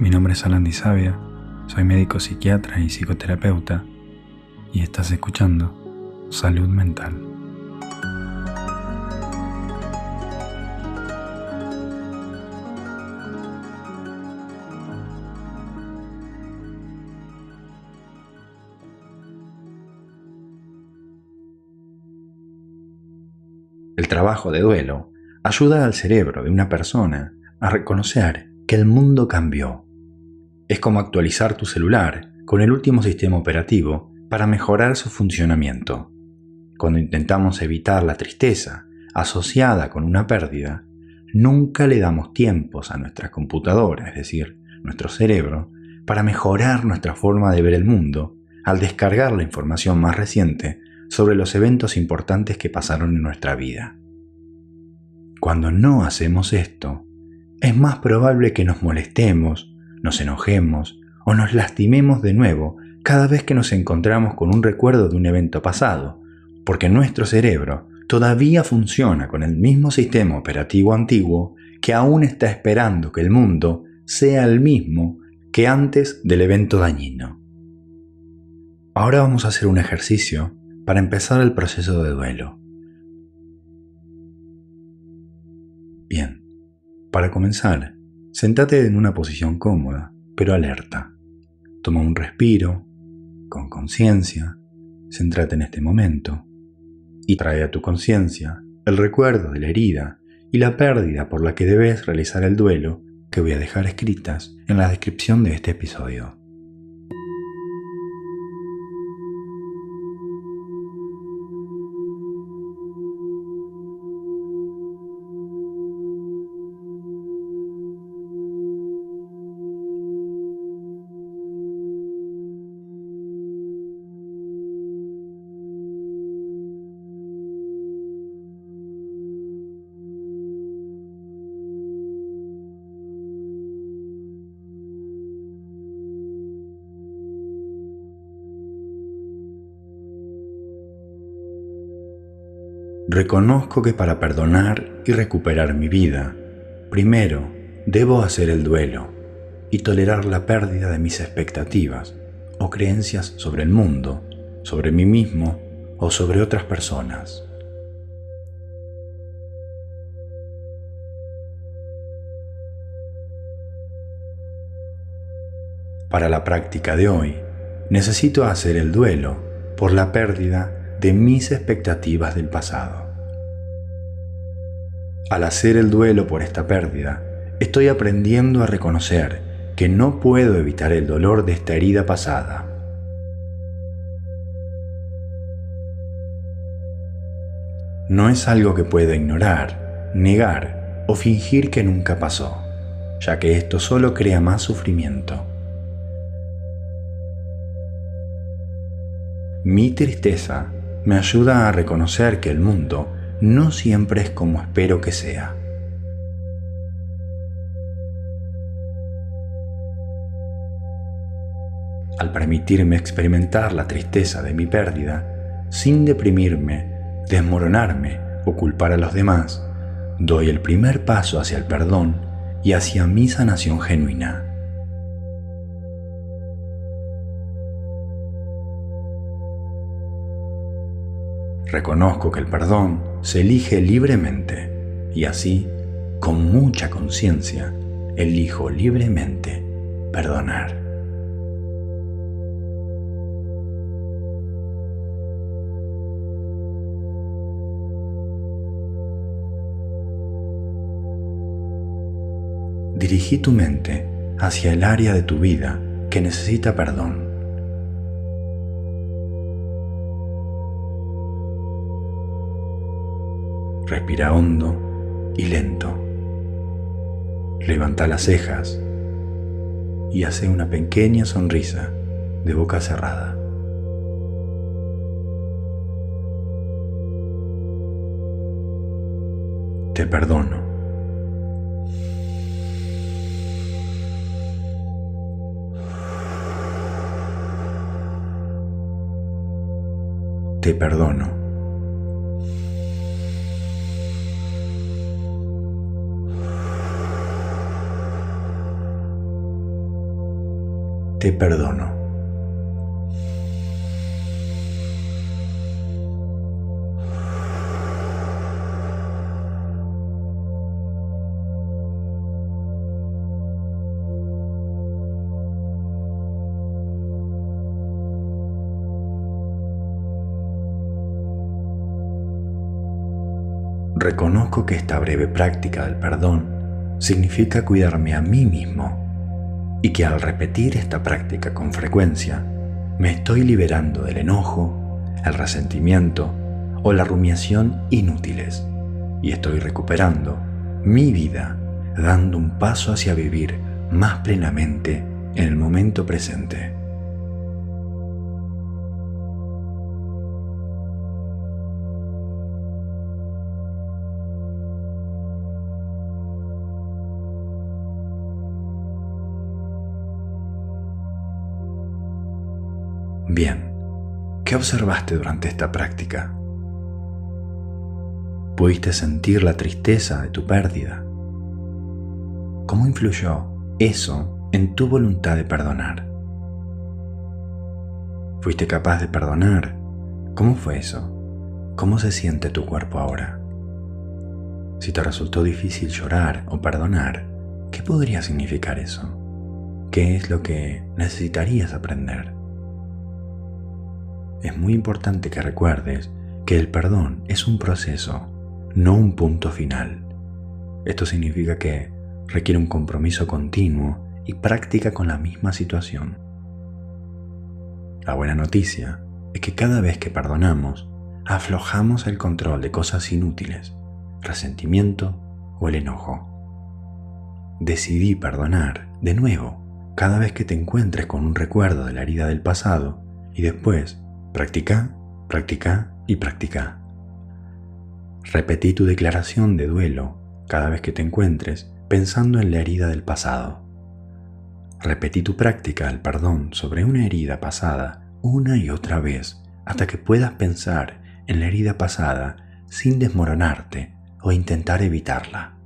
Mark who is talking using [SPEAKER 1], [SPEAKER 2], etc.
[SPEAKER 1] Mi nombre es Alan Sabia, soy médico psiquiatra y psicoterapeuta y estás escuchando Salud Mental.
[SPEAKER 2] El trabajo de duelo ayuda al cerebro de una persona a reconocer que el mundo cambió es como actualizar tu celular con el último sistema operativo para mejorar su funcionamiento. Cuando intentamos evitar la tristeza asociada con una pérdida, nunca le damos tiempos a nuestra computadora, es decir, nuestro cerebro, para mejorar nuestra forma de ver el mundo al descargar la información más reciente sobre los eventos importantes que pasaron en nuestra vida. Cuando no hacemos esto, es más probable que nos molestemos nos enojemos o nos lastimemos de nuevo cada vez que nos encontramos con un recuerdo de un evento pasado, porque nuestro cerebro todavía funciona con el mismo sistema operativo antiguo que aún está esperando que el mundo sea el mismo que antes del evento dañino. Ahora vamos a hacer un ejercicio para empezar el proceso de duelo. Bien, para comenzar, Sentate en una posición cómoda, pero alerta. Toma un respiro, con conciencia, céntrate en este momento y trae a tu conciencia el recuerdo de la herida y la pérdida por la que debes realizar el duelo que voy a dejar escritas en la descripción de este episodio. Reconozco que para perdonar y recuperar mi vida, primero debo hacer el duelo y tolerar la pérdida de mis expectativas o creencias sobre el mundo, sobre mí mismo o sobre otras personas. Para la práctica de hoy, necesito hacer el duelo por la pérdida de mis expectativas del pasado. Al hacer el duelo por esta pérdida, estoy aprendiendo a reconocer que no puedo evitar el dolor de esta herida pasada. No es algo que pueda ignorar, negar o fingir que nunca pasó, ya que esto solo crea más sufrimiento. Mi tristeza me ayuda a reconocer que el mundo no siempre es como espero que sea. Al permitirme experimentar la tristeza de mi pérdida, sin deprimirme, desmoronarme o culpar a los demás, doy el primer paso hacia el perdón y hacia mi sanación genuina. Reconozco que el perdón se elige libremente y así, con mucha conciencia, elijo libremente perdonar. Dirigí tu mente hacia el área de tu vida que necesita perdón Respira hondo y lento. Levanta las cejas y hace una pequeña sonrisa de boca cerrada. Te perdono. Te perdono. Te perdono. Reconozco que esta breve práctica del perdón significa cuidarme a mí mismo y que al repetir esta práctica con frecuencia me estoy liberando del enojo, el resentimiento o la rumiación inútiles y estoy recuperando mi vida dando un paso hacia vivir más plenamente en el momento presente. Bien, ¿qué observaste durante esta práctica? ¿Pudiste sentir la tristeza de tu pérdida? ¿Cómo influyó eso en tu voluntad de perdonar? ¿Fuiste capaz de perdonar? ¿Cómo fue eso? ¿Cómo se siente tu cuerpo ahora? Si te resultó difícil llorar o perdonar, ¿qué podría significar eso? ¿Qué es lo que necesitarías aprender? Es muy importante que recuerdes que el perdón es un proceso, no un punto final. Esto significa que requiere un compromiso continuo y práctica con la misma situación. La buena noticia es que cada vez que perdonamos, aflojamos el control de cosas inútiles, resentimiento o el enojo. Decidí perdonar de nuevo cada vez que te encuentres con un recuerdo de la herida del pasado y después Practica, practica y practica. Repetí tu declaración de duelo cada vez que te encuentres pensando en la herida del pasado. Repetí tu práctica al perdón sobre una herida pasada una y otra vez hasta que puedas pensar en la herida pasada sin desmoronarte o intentar evitarla.